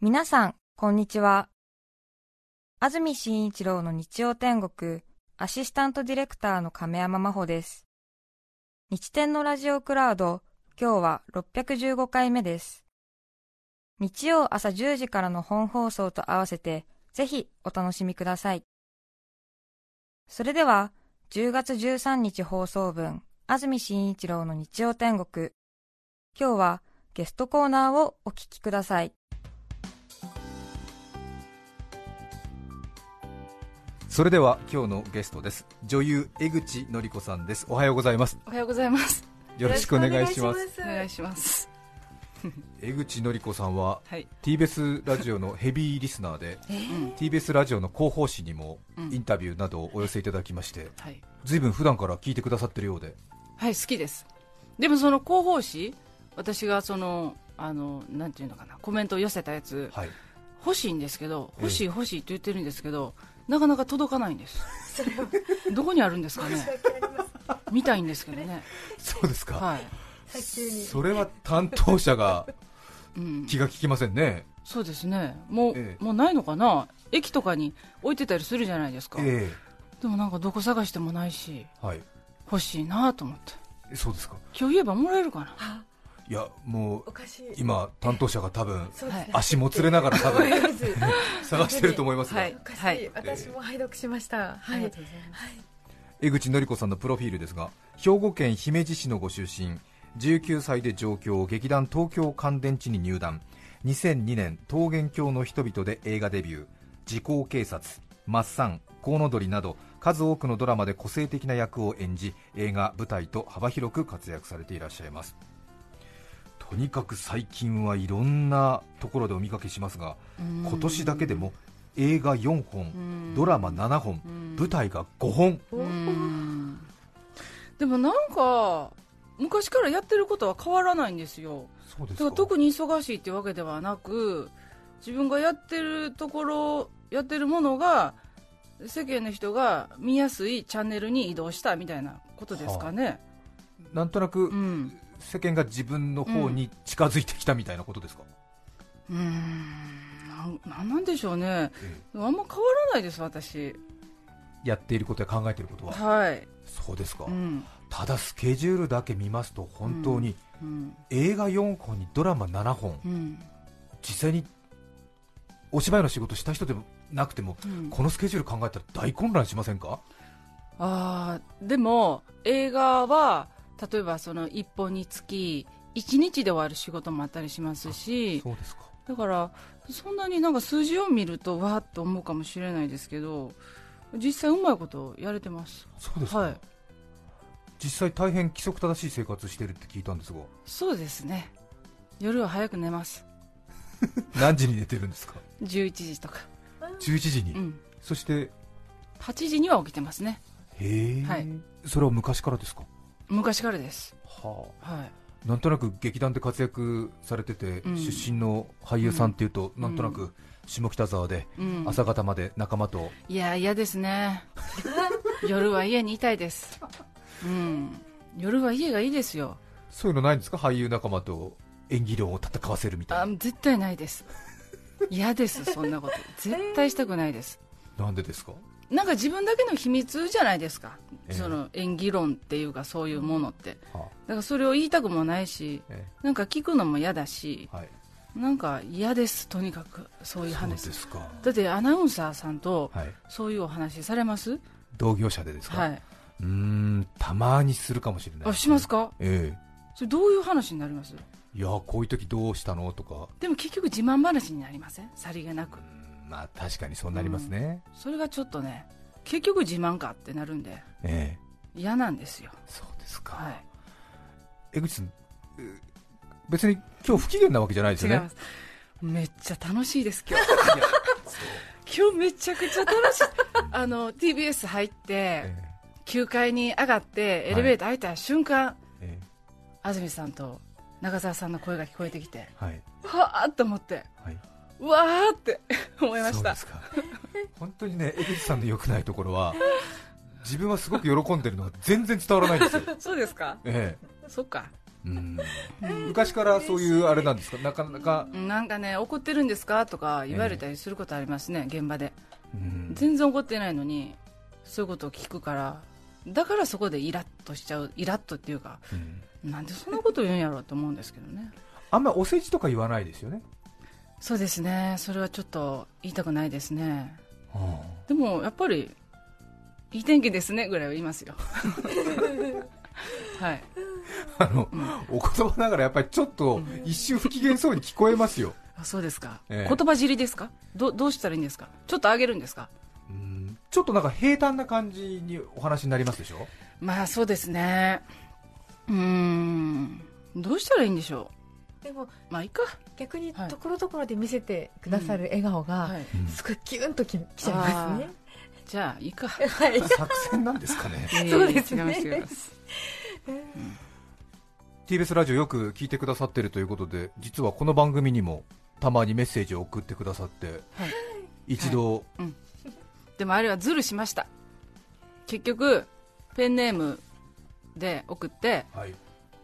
皆さん、こんにちは。安住紳一郎の日曜天国、アシスタントディレクターの亀山真帆です。日天のラジオクラウド、今日は615回目です。日曜朝10時からの本放送と合わせて、ぜひお楽しみください。それでは、10月13日放送分、安住紳一郎の日曜天国。今日はゲストコーナーをお聞きください。それでは今日のゲストです女優江口のり子さんですおはようございますおはようございます。よろしくお願いしますお願いします。江口のり子さんははい。TBS ラジオのヘビーリスナーで、TBS ラジオの広報誌にもうんインタビューなどをお寄せいただきまして、はい。ずいぶん普段から聞いてくださってるようではい、好きです。でもその広報誌、私がその、あの、なんていうのかな、コメントを寄せたやつ、はい欲しいんですけど、ええ欲しい欲しいって言ってるんですけど、なかなか届かないんです。どこにあるんですかね。見たいんですけどね。そうですか、はい。それは担当者がうん。気が利きませんね、そうですね。もう、ええもうないのかな駅とかに置いてたりするじゃないですか。えでもなんかどこ探してもないし、えはい欲しいなと思って。えそうですか今日言えばもらえるかな。いやもう今担当者が多分足もつれながら多分 探してると思いますが、はい。私も拝読しました。はい。江口のり子さんのプロフィールですが兵庫県姫路市のご出身19歳で上京劇団東京乾電池に入団。2002年桃源郷の人々で映画デビュー。時効警察マッサンコウノドリなど数多くのドラマで個性的な役を演じ映画舞台と幅広く活躍されていらっしゃいますとにかく最近はいろんなところでお見かけしますが今年だけでも映画4本ドラマ7本舞台が5本。うん。でもなんか昔からやってることは変わらないんですよ。そうでだから特に忙しいってわけではなく自分がやってるところやってるものが世間の人が見やすいチャンネルに移動したみたいなことですかね、なんとなくうん世間が自分の方に近づいてきたみたいなことですか、うーん。なん。なんなんでしょうね。あんま変わらないです私。やっていることや考えていることは？はい、そうですか、うん。ただスケジュールだけ見ますと本当にうん。映画4本にドラマ7本。うん。実際にお芝居の仕事した人でもなくてもうん。このスケジュール考えたら大混乱しませんか？あーでも映画は例えばその1本につき1日で終わる仕事もあったりしますしそうですか。だからそんなになんか数字を見るとわーっと思うかもしれないですけど実際うまいことやれてます。そうですか、はい。実際大変規則正しい生活してるって聞いたんですが。そうですね。夜は早く寝ます。何時に寝てるんですか？11時とか。11時に、うん。そして？8時には起きてますね。へえ、はい。それは昔からですか？昔からです。はあ。はい。なんとなく劇団で活躍されてて、うん。出身の俳優さんっていうと、なんとなく下北沢でうん。朝方まで仲間と、いや嫌ですね。夜は家にいたいです。うん。夜は家がいいですよ。そういうのないんですか、俳優仲間と演技論を戦わせるみたあい絶対ないです。嫌ですそんなこと。絶対したくないです。な、なんでですか、なんか自分だけの秘密じゃないですか、ええ。その演技論っていうかそういうものって。はだからそれを言いたくもないしあえ。なんか聞くのも嫌だしえはい、なんか嫌ですとにかくそういう話。ですか、だってアナウンサーさんとはい、そういうお話されます？同業者でですか、はい。うーん、たまにするかもしれない、あしますか？えそれどういう話になります？えいや、こういう時どうしたの？とか、でも結局自慢話になりません？さりげなく。うーんまあ、確かにそうなりますね、それがちょっとね結局自慢かってなるんでええ。嫌なんですよ。そうですか、はい。江口さん、えー別に今日不機嫌なわけじゃないですよね？めっちゃ楽しいです今日。今日めちゃくちゃ楽しい。あの TBS 入ってえ9階に上がってエレベーター開いた瞬間、ええ。安住さんと中澤さんの声が聞こえてきてえはい。はあっと思ってはい、うわーって 思いました。そうですか。本当にね江口さんの良くないところは自分はすごく喜んでるのが全然伝わらないんですよ、そうですか。えそっか。うん。昔からそういうあれなんですか？なかなか、なんかね怒ってるんですかとか言われたりすることありますね、現場で。うん。全然怒ってないのにそういうことを聞くからだからそこでイラッとしちゃうイラッとっていうかうん。なんでそんなこと言うんやろうと思うんですけどね。あんまお世辞とか言わないですよね、そうですね。それはちょっと言いたくないですね。はでもやっぱりいい天気ですね。ぐらいは言いますよ。はい。あ、あのお言葉ながらやっぱりちょっと一瞬不機嫌そうに聞こえますよ、あそうですか、ええ。言葉尻ですか？どどうしたらいいんですか？ちょっと上げるんですか？うん。ちょっとなんか平坦な感じにお話になりますでしょ、まあそうですね。うーん。どうしたらいいんでしょでもうまあいいか。逆にはい。ところどころで見せてくださる笑顔が、はい。すごいキュンとききちゃいますね。じゃあいいか。はい。作戦なんですかね。そうですね。違います TBS ラジオよく聞いてくださってるということで実はこの番組にもたまにメッセージを送ってくださってはい。一度、でもあれはズルしました。結局ペンネームで送ってはい。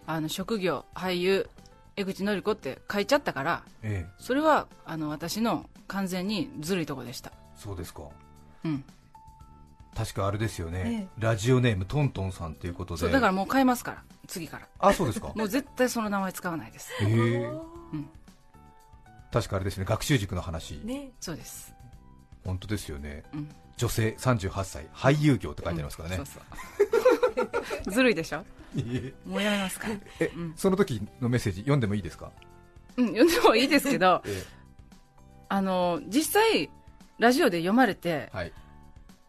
あの職業俳優江口のり子って書いちゃったからええ、それはあの私の完全にずるいとこでした。そうですか。うん。確かあれですよね、えラジオネームトントンさんということで。そうだからもう変えますから次から。あそうですか。もう絶対その名前使わないです。へえ。うん。確かあれですね。学習塾の話、ね。そうです。本当ですよね。うん。女性38歳俳優業って書いてありますからね、そうそう ずるいでしょ？もうやめますか？らえ、うん。その時のメッセージ読んでもいいですか、うん読んでもいいですけど えあの実際ラジオで読まれてえ、はい。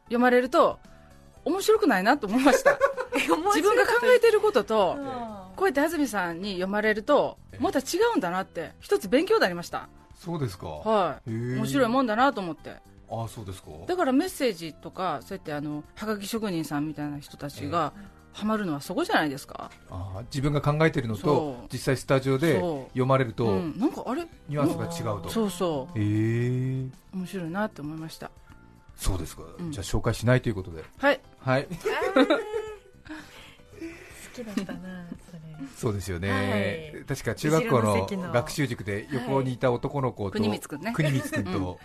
読まれると面白くないなと思いました。自分が考えてることとこうやって安住さんに読まれるとええ。また違うんだなって一つ勉強になりました。そうですか、はい。面白いもんだなと思ってあそうですか。だからメッセージとかそうやってあのはがき職人さんみたいな人たちがハマるのはそこじゃないですか？あ自分が考えてるのと実際スタジオで読まれると、うん、なんかあれ？ニュアンスが違うと。そうそへえ。う面白いなって思いました。そうですか、うん。じゃあ紹介しないということで。はい。はい。好きだったな、それ。そうですよね、はい。確か中学校の学習塾で横にいた男の子と、国光くんね。国光くんと、うん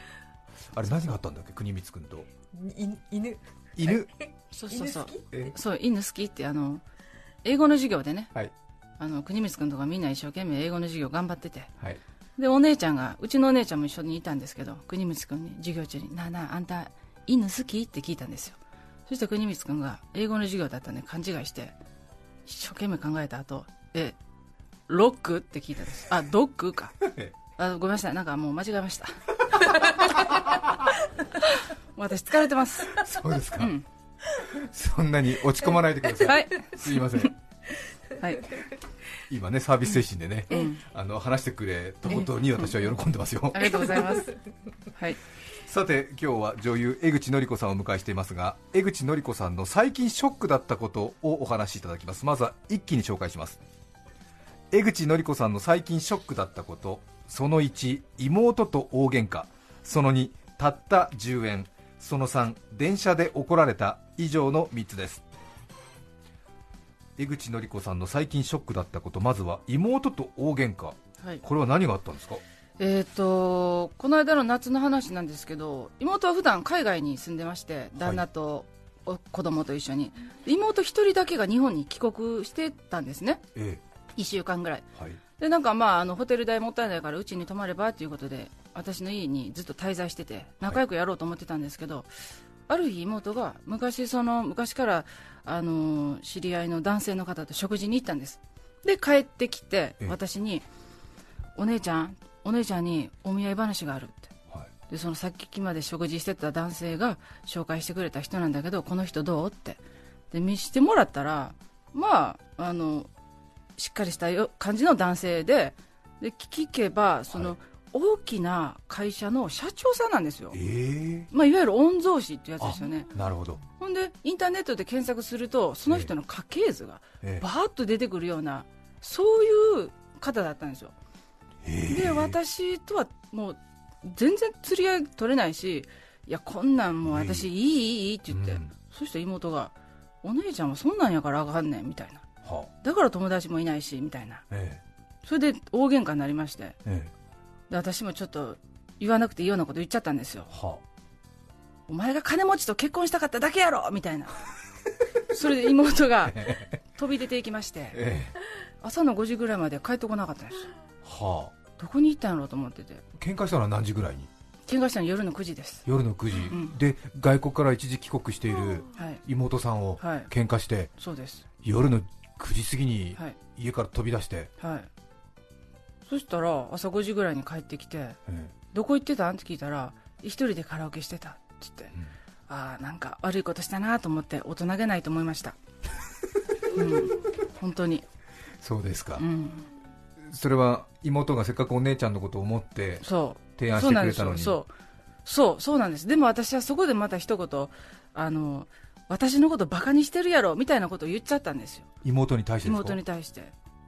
あれ何があったんだっけ？国光くんと。い犬？犬、そうそうそう。そう犬好きってあの英語の授業でねはい。あの国光君とかみんな一生懸命英語の授業頑張ってて。はい。でお姉ちゃんがうちのお姉ちゃんも一緒にいたんですけど国光君に授業中に「なあなああんた犬好き?」って聞いたんですよ。そして国光君が英語の授業だったんで勘違いして一生懸命考えた後えロック？って聞いたんです。あドッグか。あごめんなさい。なんかもう間違えました 私疲れてます。そうですか、うん。そんなに落ち込まないでください、はい。すいません。はい、今ねサービス精神でね、うん、あの話してくれたことに私は喜んでますよ。ありがとうございます。はい。さて今日は女優江口のり子さんをお迎えしていますが江口のり子さんの最近ショックだったことをお話しいただきます。まずは一気に紹介します。江口のり子さんの最近ショックだったことその1妹と大喧嘩。その2たった10円。その3電車で怒られた。以上の3つです。江口のり子さんの最近ショックだったこと。まずは妹と大喧嘩。はい。これは何があったんですか？えー、とこの間の夏の話なんですけど妹は普段海外に住んでまして旦那とお子供と一緒に。妹一人だけが日本に帰国してたんですね。え1週間ぐらい。えはいでなんかまああのホテル代もったいないからうちに泊まればということで私の家にずっと滞在してて仲良くやろうと思ってたんですけど、ある日妹が昔その昔からあの知り合いの男性の方と食事に行ったんです。で帰ってきてええ。私に「お姉ちゃんお姉ちゃんにお見合い話がある」って。はい。でそのさっきまで食事してた男性が紹介してくれた人なんだけどこの人どうって。で見してもらったらまああのしっかりしたよ感じの男性でで聞けばその、はい大きな会社の社長さんなんですよ、えまあ、いわゆる御曹司っていうやつえですよね。なるほど、ほんでインターネットで検索するとその人の家系図がえバーッと出てくるようなそういう方だったんですよ。えで私とはもう全然釣り合い取れないしいやこんなんもう私いいいいいいって言って、うん。そして妹がお姉ちゃんはそんなんやからあかんねんみたいな。はだから友達もいないしみたいな。えそれで大喧嘩になりまして。ええ。で私もちょっと言わなくていいようなこと言っちゃったんですよ。えはお前が金持ちと結婚したかっただけやろみたいな。それで妹が飛び出ていきまして。え朝の5時ぐらいまで帰ってこなかったんですえはどこに行ったんやろうと思ってて。喧嘩したのは何時ぐらいに？喧嘩したの夜の9時です。夜の9時、ん。で外国から一時帰国しているはい。妹さんをはい。喧嘩してそうです。夜の9時過ぎにはい。家から飛び出して、はい。そしたら朝5時ぐらいに帰ってきてえ「どこ行ってたん?」って聞いたら「一人でカラオケしてた」って言って、うん。ああなんか悪いことしたなと思って大人げないと思いました。うん。本当に。えそうですか、うん。それは妹がせっかくお姉ちゃんのことを思ってそう。提案してくれたのに。よ。そう。そうそうなんです。でも私はそこでまた一言あの私のことバカにしてるやろみたいなことを言っちゃったんですよ。妹に対してですか？妹に対して。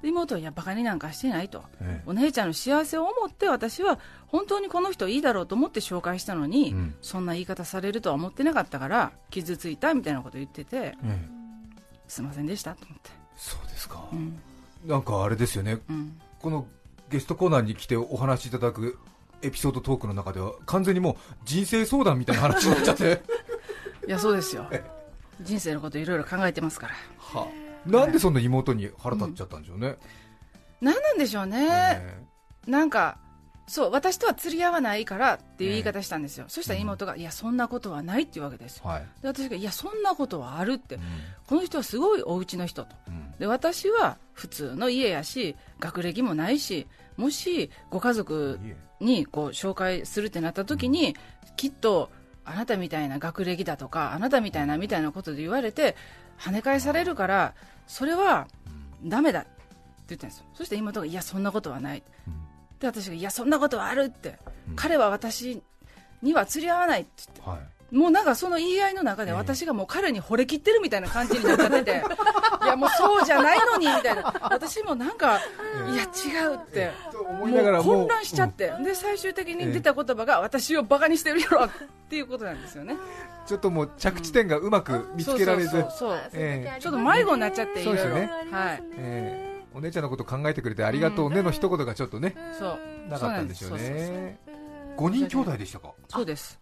で妹はいやバカになんかしてないと。ええ。お姉ちゃんの幸せを思って私は本当にこの人いいだろうと思って紹介したのに、うん。そんな言い方されるとは思ってなかったから傷ついたみたいなこと言っててええすいませんでしたと思って。そうですか、うん。なんかあれですよね。うん。このゲストコーナーに来てお話しいただくエピソードトークの中では完全にもう人生相談みたいな話になっちゃっていやそうですよ人生のこといろいろ考えてますから。はなんでそんな妹に腹立っちゃったんでしょうね、何なんでしょうね、え。なんかそう私とは釣り合わないからっていう言い方したんですよ、そしたら妹が、いやそんなことはないっていうわけですよ。えはい、で私がいやそんなことはあるって。うん。この人はすごいお家の人と。うん。で私は普通の家やし学歴もないしもしご家族にこう紹介するってなった時に、きっとあなたみたいな学歴だとかあなたみたいなみたいなことで言われて跳ね返されるからそれはダメだって言ったんですよ。そして妹がいやそんなことはない。うん。で私がいやそんなことはあるって、うん。彼は私には釣り合わないって言って。はいもうなんかその言い合いの中でええ。私がもう彼に惚れきってるみたいな感じになっちゃってて いやもうそうじゃないのにみたいな。私もなんかいや違うって。もうう混乱しちゃって。で最終的に出た言葉が私をバカにしてるやろっていうことなんですよね。ちょっともう着地点がうまく見つけられず、ちょっと迷子になっちゃっていはい。ええ。お姉ちゃんのこと考えてくれてありがとうねの一言がちょっとね、そう。なかったんですよそうね5人兄弟でしたか？そうです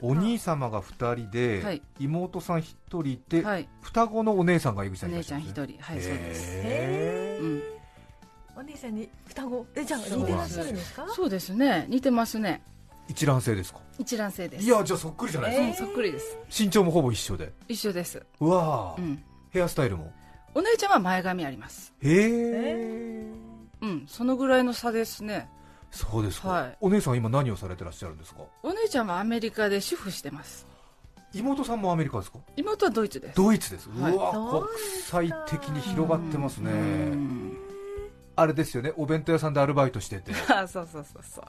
お兄様が2人で、はい。妹さん1人で、はい。双子のお姉さんが井口さお姉んいらっしゃるちゃん一人。はいそうです。へー。うん。お姉さんに双子？えじゃあ似てらっしゃるんですか？そうですね。似てますね。一卵性ですか？一卵性です。いやじゃあそっくりじゃないですか、うんそっくりです。身長もほぼ一緒で。一緒です。うわー、うん。ヘアスタイルも？お姉ちゃんは前髪あります。へえうんそのぐらいの差ですねそうですか、はい。お姉さん今何をされてらっしゃるんですか？お姉ちゃんはアメリカで主婦してます。妹さんもアメリカですか？妹はドイツです。ドイツです、はい。うわ国際的に広がってますね、うんあれですよね。お弁当屋さんでアルバイトしてて。あそうそうそうそう。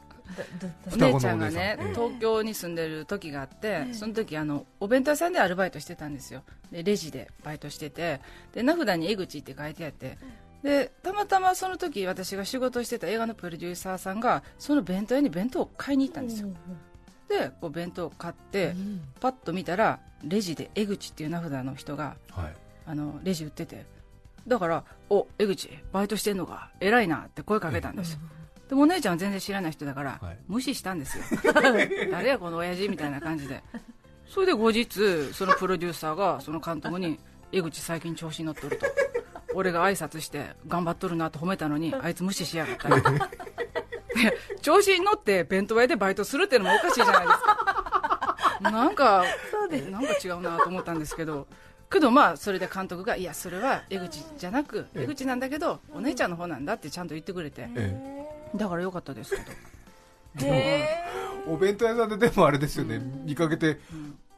お姉ちゃんがねええ。東京に住んでる時があってその時あのお弁当屋さんでアルバイトしてたんですよ。でレジでバイトしてて。で名札に江口って書いてあってでたまたまその時私が仕事してた映画のプロデューサーさんがその弁当屋に弁当を買いに行ったんですよ。でこう弁当を買ってパッと見たらレジで江口っていう名札の人がはい。あのレジ売ってて。だから「お江口バイトしてんのか。偉いな」って声かけたんですよ。でもお姉ちゃんは全然知らない人だから、はい。無視したんですよ。誰やこの親父みたいな感じで。それで後日そのプロデューサーがその監督に「江口最近調子に乗っとる」と俺が挨拶して頑張っとるなと褒めたのにあいつ無視しやがった。で 調子に乗って弁当屋でバイトするっていうのもおかしいじゃないですか。なんかそうです。なんか違うなと思ったんですけどけどまあそれで監督がいやそれは江口じゃなくええ。江口なんだけどお姉ちゃんの方なんだってちゃんと言ってくれて。えだからよかったですけど。へお弁当屋さんででもあれですよね、見かけて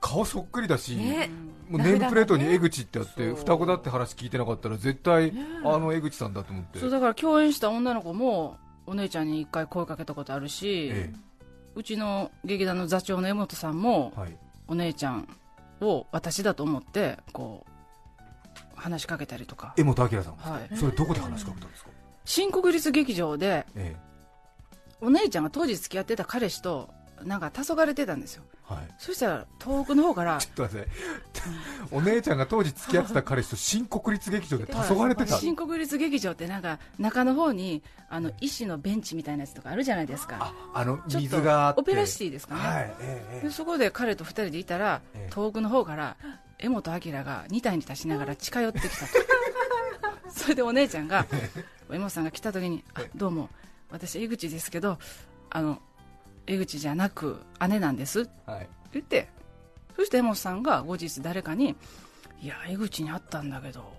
顔そっくりだし、ね。もうネームプレートに江口ってあって、双子だって話聞いてなかったら絶対あの江口さんだと思って、そうだから共演した女の子もお姉ちゃんに一回声かけたことあるし、えうちの劇団の座長の江本さんもえはい、お姉ちゃんを私だと思ってこう話しかけたりとか、江本明さん、はい、それどこで話しかけたんですか、新国立劇場でえ。お姉ちゃんが当時付き合ってた彼氏となんか黄昏れてたんですよはいそしたら遠くの方からちょっと待って、お姉ちゃんが当時付き合ってた彼氏と新国立劇場で黄昏れてた、新国立劇場ってなんか中の方にあの石のベンチみたいなやつとかあるじゃないですかあの水があってオペラシティですかね、はい、ええそこで彼と二人でいたら、ええ遠くの方から江本明が二体に立ちながら近寄ってきたとそれでお姉ちゃんが江本さんが来た時に「あどうも私江口ですけどあの江口じゃなく姉なんです」ってえはい、言って。そして江本さんが後日誰かに「いや江口に会ったんだけど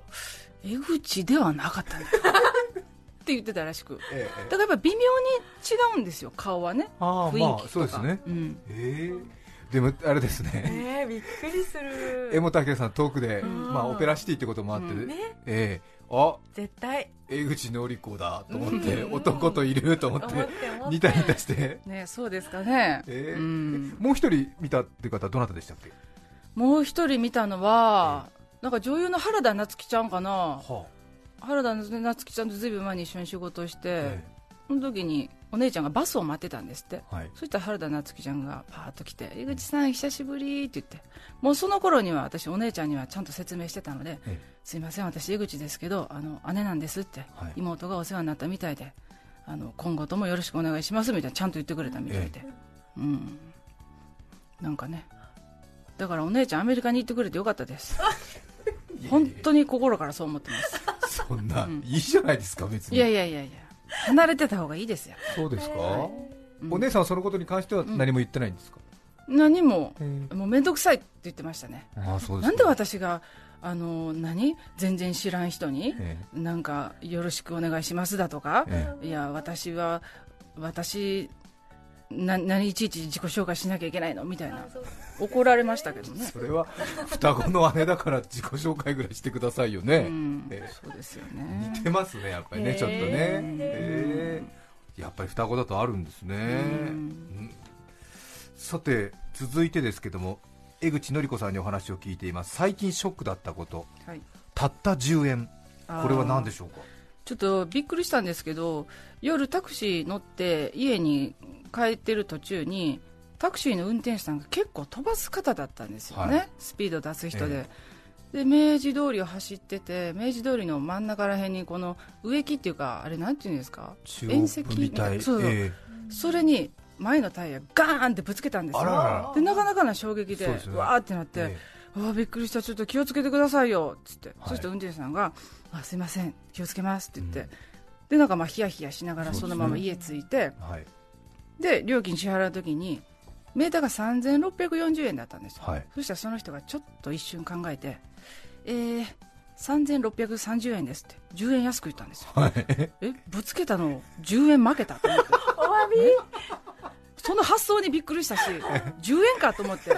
江口ではなかったんだよ」って言ってたらしく。ええええ。だからやっぱ微妙に違うんですよ顔はね。ああ雰囲気とか、まあそうですね。うん。ええ。でもあれですね。えー、びっくりする。江本明さん遠くで、ん。まあ、オペラシティってこともあって、うん。ね。ええあ絶対。江口のり子だと思って、うん。男といると思ってニタニタして、ねそうですかね、ええうん。もう一人見たっていう方はどなたでしたっけ、もう一人見たのは、なんか女優の原田夏樹ちゃんかな。は原田夏樹ちゃんとずいぶん前に一緒に仕事をして、え。その時にお姉ちゃんがバスを待ってたんですって。えはい、そしたら原田夏樹ちゃんがパーッと来て「井口さん久しぶり」って言って。もうその頃には私お姉ちゃんにはちゃんと説明してたのでえ「すいません私井口ですけどあの姉なんです」って、はい。妹がお世話になったみたいであの今後ともよろしくお願いしますみたいなちゃんと言ってくれたみたいで、うん。なんかね。だからお姉ちゃんアメリカに行ってくれてよかったです。本当に心からそう思ってます。そんな、うんいいじゃないですか別に。いやいやいやいや離れてた方がいいですよ、そうですか、うん。お姉さんはそのことに関しては何も言ってないんですか、何も。えもう面倒くさいって言ってましたね。えああそうですか。なんで私があの何？全然知らん人にえ。なんかよろしくお願いしますだとかええ。いや私は私な何いちいち自己紹介しなきゃいけないの？みたいな。怒られましたけどえね。それは双子の姉だから自己紹介ぐらいしてくださいよね、うん。ええ。そうですよね。似てますねやっぱりね、ちょっとね、ええやっぱり双子だとあるんですね、うん。うん。さて続いてですけども江口のり子さんにお話を聞いています。最近ショックだったこと。はい。たった10円。これは何でしょうか？ちょっとびっくりしたんですけど夜タクシー乗って家に帰ってる途中にタクシーの運転手さんが結構飛ばす方だったんですよね、はい。スピード出す人で。え、で明治通りを走ってて明治通りの真ん中らへんにこの植木っていうかあれなんていうんですか？中縁石みたいそうえそれに前のタイヤガーンってぶつけたんですよ。らでなかなかな衝撃でそうですね。わーってなって、えうわびっくりした。ちょっと気をつけてくださいよ。っつって、はい。そして運転手さんがあすいません。気をつけます。って言って、うん。でなんかまあヒヤヒヤしながらそのまま家着いて。はい。で料金支払う時にメーターが3640円だったんですよ、はい。そしたらその人がちょっと一瞬考えてえー、3630円ですって。10円安く言ったんですよ。はい。えぶつけたの10円負けたと思って。お詫び。その発想にびっくりしたし10円かと思って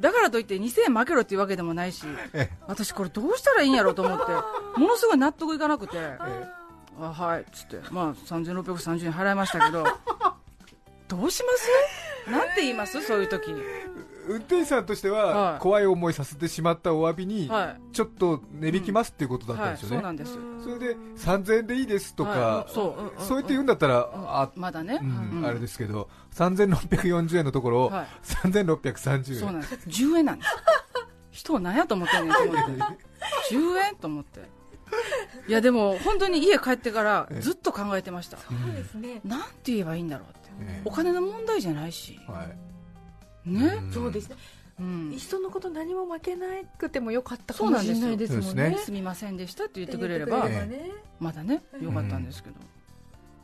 だからといって2000円負けろっていうわけでもないしえ私これどうしたらいいんやろうと思ってものすごい納得いかなくて。あはいっつってまあ3630円払いましたけどどうします？なんて言います？そういう時運転手さんとしてははい。怖い思いさせてしまったお詫びにはちょっと値引きますっていうことだったんですよね、そうなんですそれで3000円でいいですとか、はい。そうそうやって言うんだったら、あまだね、うんうん。あれですけど3640円のところ、はい。3630円。そうなんです。10円なんです。人を何やと思ってんねんと思って。10円と思って。いやでも本当に家帰ってからずっと考えてました。そうですね。なんて言えばいいんだろうって。ええ。お金の問題じゃないし。はいね。ん。そうですね。うん。人のこと何も負けなくてもよかったかそうなんですよ。もしれないですもんね。すすみませんでしたって言ってくれればまだねよかったんですけど。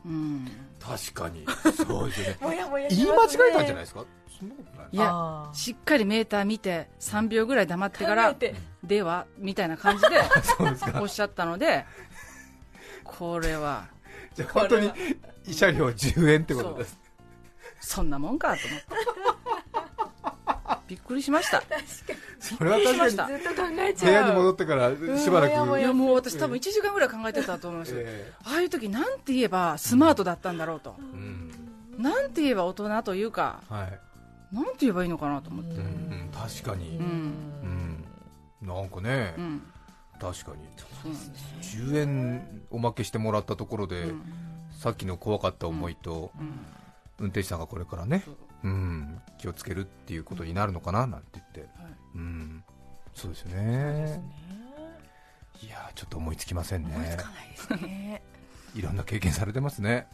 うん。確かに。そうですよね。もやもや言い間違えたんじゃないですか？そんなことないいやしっかりメーター見て3秒ぐらい黙ってからではみたいな感じで そうですか。おっしゃったのでこれは。じゃあ本当に慰謝料10円ってことです。そんなもんかと思ってびっくりしました。それは確かに。びっくりしました。ずっと考えち部屋にゃう戻ってからしばらく。いやもう私多分1時間ぐらい考えてたと思いますよ。えああいう時なんて言えばスマートだったんだろうと。えうん。なんて言えば大人というかはい。なんて言えばいいのかなと思って。確かに。うん。うん。なんかねうん。確かに。そうなんです10円おまけしてもらったところで、うん。さっきの怖かった思いと、うん。運転手さんがこれからねそう、うん、気をつけるっていうことになるのかななんて言って、はい。うん、そうですね。ね。いやーちょっと思いつきませんね。思いつかないですね。いろんな経験されてますね。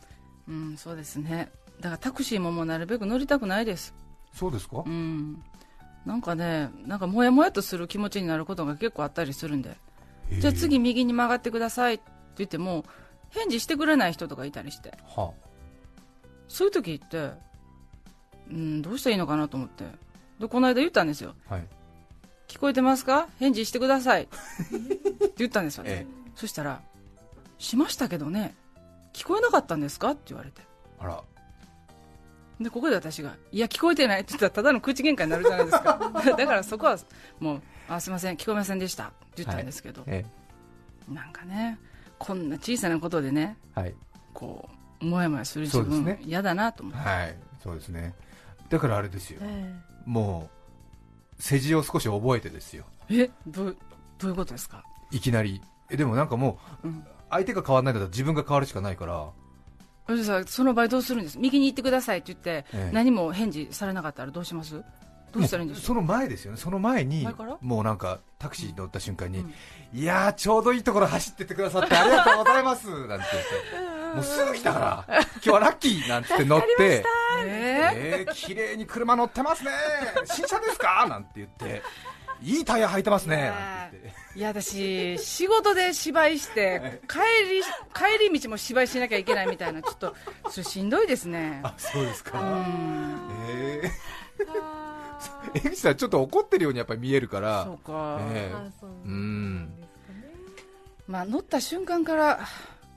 うんそうですね。だからタクシーももうなるべく乗りたくないです。そうですか、うん。なんかねなんかモヤモヤとする気持ちになることが結構あったりするんで。じゃあ次右に曲がってくださいって言っても返事してくれない人とかいたりしてはそういう時ってうんどうしたらいいのかなと思って。でこの間言ったんですよ。はい。聞こえてますか？返事してください。って言ったんですよね、えそしたらしましたけどね。聞こえなかったんですか？って言われて。あら。でここで私が「いや聞こえてない」って言ったらただの口喧嘩になるじゃないですか。だからそこはもう「あすいません聞こえませんでした」って言ったんですけど、えなんかねこんな小さなことでねえはい。こうもやもやする自分嫌だなと思って、はい。そうですねだからあれですよ。えもう世辞を少し覚えてですよ。えどうどういうことですか、いきなり。えでもなんかもううん、相手が変わらないんだったら自分が変わるしかないから、その場合どうするんです？右に行ってくださいって言って、ええ。何も返事されなかったらどうします？どうしたらいいんです？その前ですよね。その前にもうなんかタクシーに乗った瞬間に、うん。いやーちょうどいいところ走ってってくださってありがとうございます。なんて言って もうすぐ来たから今日はラッキーなんて言って乗ってええー、綺麗に車乗ってますね。新車ですか？なんて言っていいタイヤ履いてますね。いや私仕事で芝居して帰り帰り道も芝居しなきゃいけないみたいなちょっとそれしんどいですね。あそうですうか、ん。えー、あ江口さんちょっと怒ってるようにやっぱり見えるから。そうか、え。ーあそううん。まあ乗った瞬間から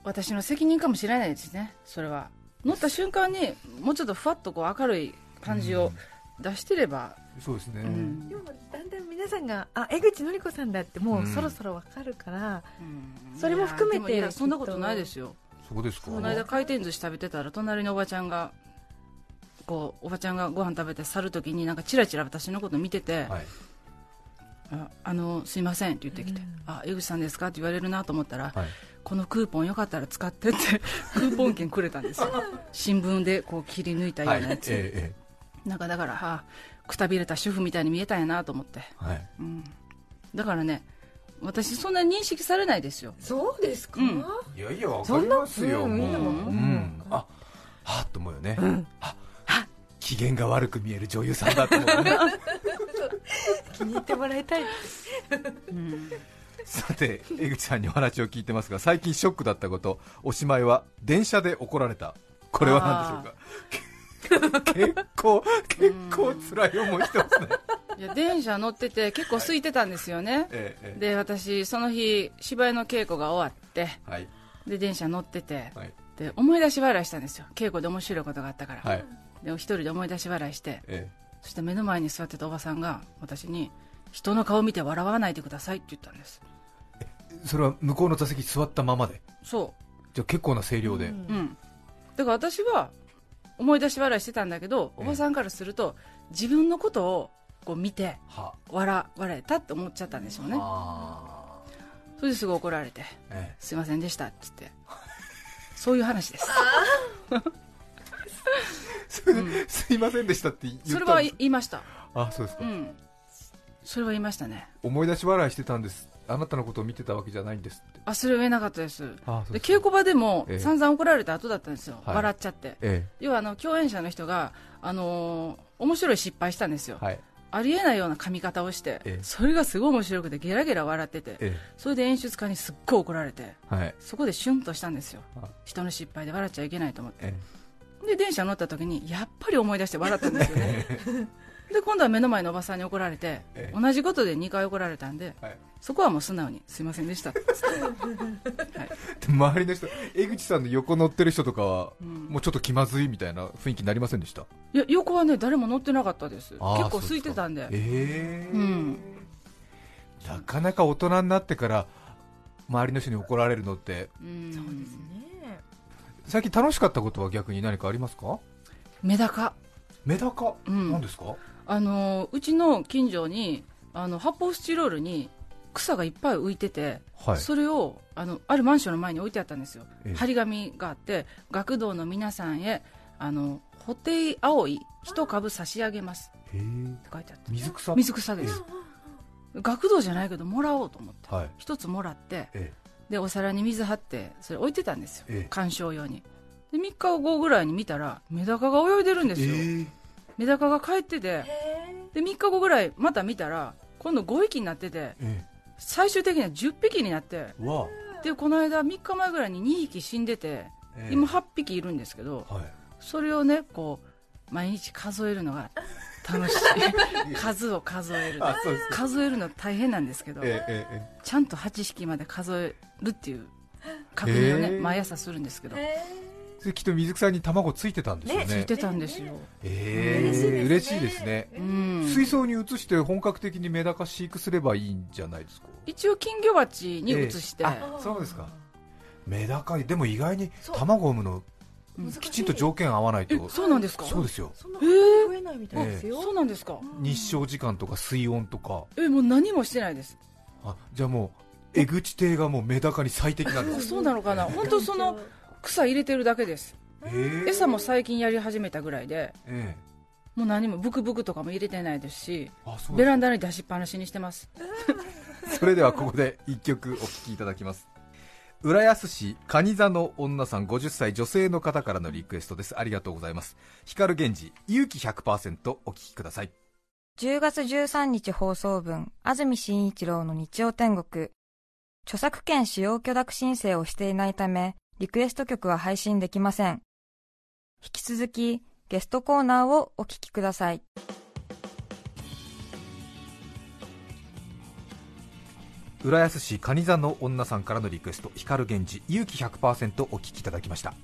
私の責任かもしれないですね。それは。乗った瞬間にもうちょっとふわっとこう明るい感じを出してれば、そうですね、うん。でもだんだん皆さんがあ江口のり子さんだってもううん。そろそろわかるから、うん。それも含めてそんなことないですよ。そうですか？この間回転寿司食べてたら隣のおばちゃんがこうおばちゃんがご飯食べて去るときになんかチラチラ私のこと見てて、はいああのすいませんって言ってきて、うん。あ江口さんですかって言われるなと思ったら、はい。このクーポンよかったら使ってって クーポン券くれたんですよ。新聞でこう切り抜いたようはいなやつ、ええなんかだから、はあ、くたびれた主婦みたいに見えたんやなと思って、ええはい。うん、だからね私そんなに認識されないですよ。そうですか、うん。いやいやわかりますよもう、そんなうんみんなも。うん。あはっと思うよね、あ機嫌が悪く見える女優さんだと思うね。気に入ってもらいたい。うん。さて江口さんにお話を聞いてますが最近ショックだったことおしまいは電車で怒られた。これは何でしょうか？結構結構辛い思いしてますね、いや電車乗ってて結構空いてたんですよね。えええで私その日芝居の稽古が終わってえはい。で電車乗っててはい。で思い出し笑いしたんですよ。稽古で面白いことがあったから、はいで一人で思い出し笑いしてえそして目の前に座ってたおばさんが私に人の顔見て笑わないでくださいって言ったんです。えそれは向こうの座席座ったままで？そじゃあ結構な声量で、うん。ううん。だから私は思い出し笑いしてたんだけどええ。おばさんからすると自分のことをこう見ては。笑笑えたって思っちゃったんでしょうね。あそれですぐ怒られてえ「すいませんでした」って言って。そういう話です、すいませんでしたって言ったそれは言いました。あそうですか、うん。それは言いましたね。思い出し笑いしてたんです。あなたのことを見てたわけじゃないんですあそれは言えなかったです。です稽古場でもええ。散々怒られた後だったんですよ、はい。笑っちゃって。え要はあの共演者の人が、あのー面白い失敗したんですよ、えはい。ありえないような髪型をして、ええ。それがすごい面白くてゲラゲラ笑っててえそれで演出家にすっごい怒られてえはい。そこでシュンとしたんですよ。あ。人の失敗で笑っちゃいけないと思って。えで電車乗った時にやっぱり思い出して笑ったんですよね。で今度は目の前のおばさんに怒られて、ええ。同じことで2回怒られたんでえはい。そこはもう素直にすいませんでした。はい。で周りの人江口さんの横乗ってる人とかは、うん。もうちょっと気まずいみたいな雰囲気になりませんでした？いや横はね誰も乗ってなかったです。結構空いてたんで。ええうん。なかなか大人になってから周りの人に怒られるのってうん。そうですね最近楽しかったことは逆に何かありますか？メダカ。メダカ、うん。何ですか？あのうちの近所にあの発泡スチロールに草がいっぱい浮いてて、はい。それをあのあるマンションの前に置いてあったんですよ、ええ。張り紙があって学童の皆さんへあのホテイアオイ一株差し上げます。って書いてあって水草？水草です。学童じゃないけどもらおうと思って。はい。一つもらってえでお皿に水張ってそれ置いてたんですよ。ええ。観賞用に。で3日後ぐらいに見たらメダカが泳いでるんですよ、えメダカが帰っててで3日後ぐらいまた見たら今度5匹になっててえ最終的には10匹になってでこの間3日前ぐらいに2匹死んでてええ。今8匹いるんですけどはい。それをねこう毎日数えるのが楽しい。数を数える数えるの大変なんですけどえええちゃんと8匹まで数えるっていう確認をね毎朝するんですけど。きっと水草に卵ついてたんですよね。ついてたんですよ。ええ嬉しいですね。うん。水槽に移して本格的にメダカ飼育すればいいんじゃないですか？一応金魚鉢に移して、ええ。あそうですか。メダカでも意外に卵を産むのうんきちんと条件合わないえとそうなんですか？そうですよ。そんなえー増えないみたいですよ、そうなんですか。日照時間とか水温とか。えもう何もしてないです。あじゃあもう江口邸がもうメダカに最適なんです。そうなのかな。本当その草入れてるだけです。ええ。餌も最近やり始めたぐらいでええ。もう何もブクブクとかも入れてないですしあそうベランダに出しっぱなしにしてます。それではここで一曲お聴きいただきます浦安市蟹座の女さん50歳女性の方からのリクエストですありがとうございます光源氏勇気100%お聴きください10月13日放送分、安住紳一郎の日曜天国。著作権使用許諾申請をしていないため、リクエスト曲は配信できません。引き続き、ゲストコーナーをお聞きください。浦安市蟹座の女さんからのリクエスト光源氏勇気100%お聴きいただきました。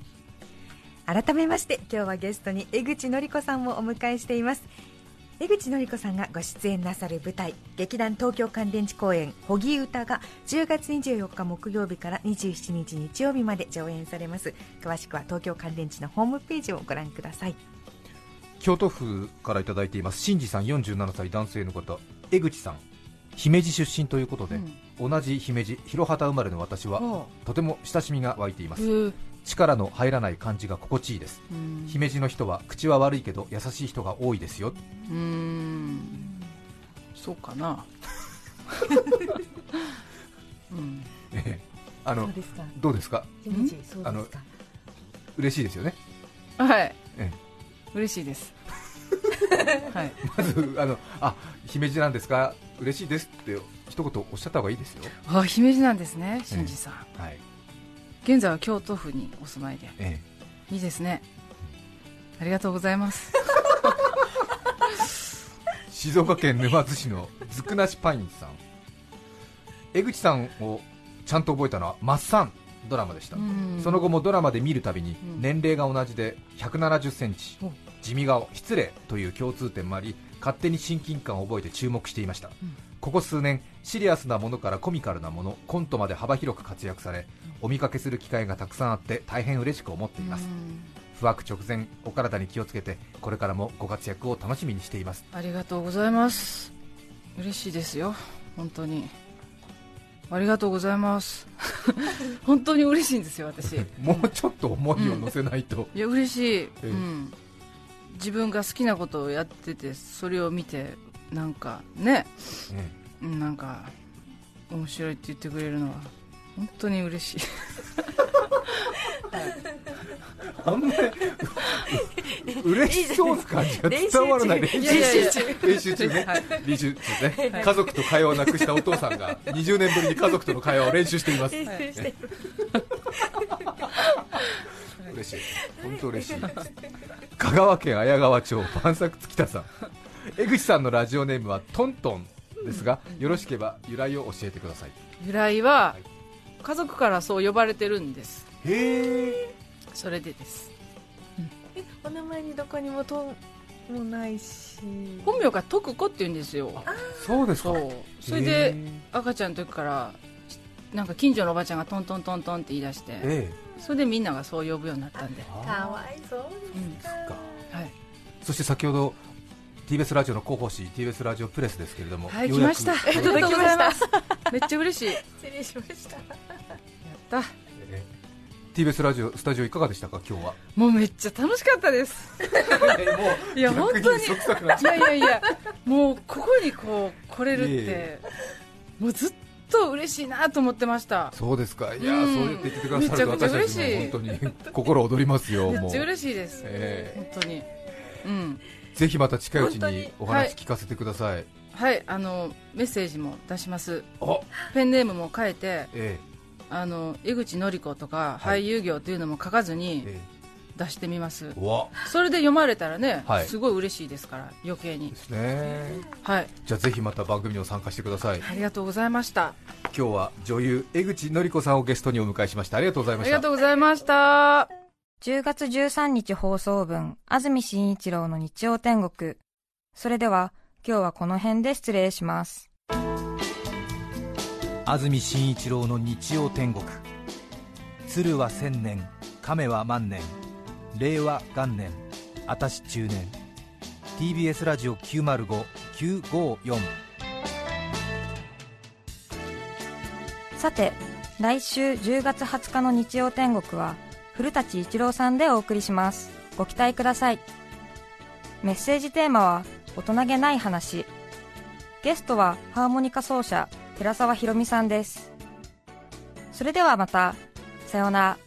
改めまして今日はゲストに江口のり子さんをお迎えしています。江口のり子さんがご出演なさる舞台劇団東京乾電池公演「ほぎ歌」が10月24日木曜日から27日日曜日まで上演されます。詳しくは東京乾電池のホームページをご覧ください。京都府からいただいています。新次さん47歳男性の方。江口さん姫路出身ということで、同じ姫路広畑生まれの私はあとても親しみが湧いています。力の入らない感じが心地いいです。うん。姫路の人は口は悪いけど優しい人が多いですよ。うーん。そうかな。うん。ええ。あのですか。どうですか？姫路そうあの嬉しいですよね。はい、え。嬉しいです。はい。まずあのあ姫路なんですか？嬉しいですって一言おっしゃった方がいいですよ。あ姫路なんですね新次さん、はい。現在は京都府にお住まいで。えいいですね。ありがとうございます。え 静岡県沼津市のずくなしパインさん。江口さんをちゃんと覚えたのは「マッサン」ドラマでした、うん。その後もドラマで見るたびにうん。年齢が同じで1 7 0センチ。お。地味顔。失礼という共通点もあり勝手に親近感を覚えて注目していました、うん。ここ数年シリアスなものからコミカルなものコントまで幅広く活躍されお見かけする機会がたくさんあって大変嬉しく思っています。うん。不惑直前お体に気をつけてこれからもご活躍を楽しみにしています。ありがとうございます。嬉しいですよ。本当に。ありがとうございます。本当に嬉しいんですよ私。い もうちょっと思いを乗せないと、や嬉しい、ええ。うん、自分が好きなことをやっててそれを見てなんかね。えうんなんか面白いって言ってくれるのは本当に嬉しい。えあんまりう嬉しそうな感じが伝わらない。練習いやいやいや練習中。ね、はい。練習中ね、家族と会話をなくしたお父さんが20年ぶりに家族との会話を練習しています、はい嬉しい。本当嬉しい。香川県綾川町万作月田さん。江口さんのラジオネームはトントンですがよろしければ由来を教えてください。由来ははい。家族からそう呼ばれてるんです。へえ。それでです。えお名前にどこにもともないし。本名が徳子って言うんですよ。そうですか？そう。それで赤ちゃんの時からなんか近所のおばちゃんがトントントントンって言い出して。えそれでみんながそう呼ぶようになったんで、えかわいそううんですか。はい、そして先ほど TBS ラジオの広報誌 TBS ラジオプレスですけれども、はい、来ました。ありがとうございます。めっちゃ嬉しい。やっ失礼しました。た。え TBS ラジオスタジオいかがでしたか今日は？もうめっちゃ楽しかったです。いや本当に。いやいやいやもうここにこう来れるってもうずっと嬉しいなと思ってました。そうですか。いや、うん。そうやって言ってくださるとめちゃくちゃ私たち嬉しいも本当に心躍りますよめっちゃ嬉しいです、え本当に。うん。ぜひまた近いうちにお話聞かせてください、はいあのメッセージも出します。あペンネームも変えてえあの江口のり子とかはい。俳優業というのも書かずえにえ出してみます、それで読まれたらね、はい。すごい嬉しいですから余計に。ですね。はい。じゃあぜひまた番組にも参加してください。ありがとうございました。今日は女優江口のり子さんをゲストにお迎えしました。ありがとうございあました。りがとうございました。10月13日放送分、安住紳一郎の日曜天国。それでは、今日はこの辺で失礼します。安住紳一郎の日曜天国。鶴は千年亀は万年令和元年明石中年 TBS ラジオ905954さて、来週10月20日の日曜天国は、古舘一郎さんでお送りします。ご期待ください。メッセージテーマは、大人げない話。ゲストは、ハーモニカ奏者、寺澤ひろみさんです。それではまた、さようなら。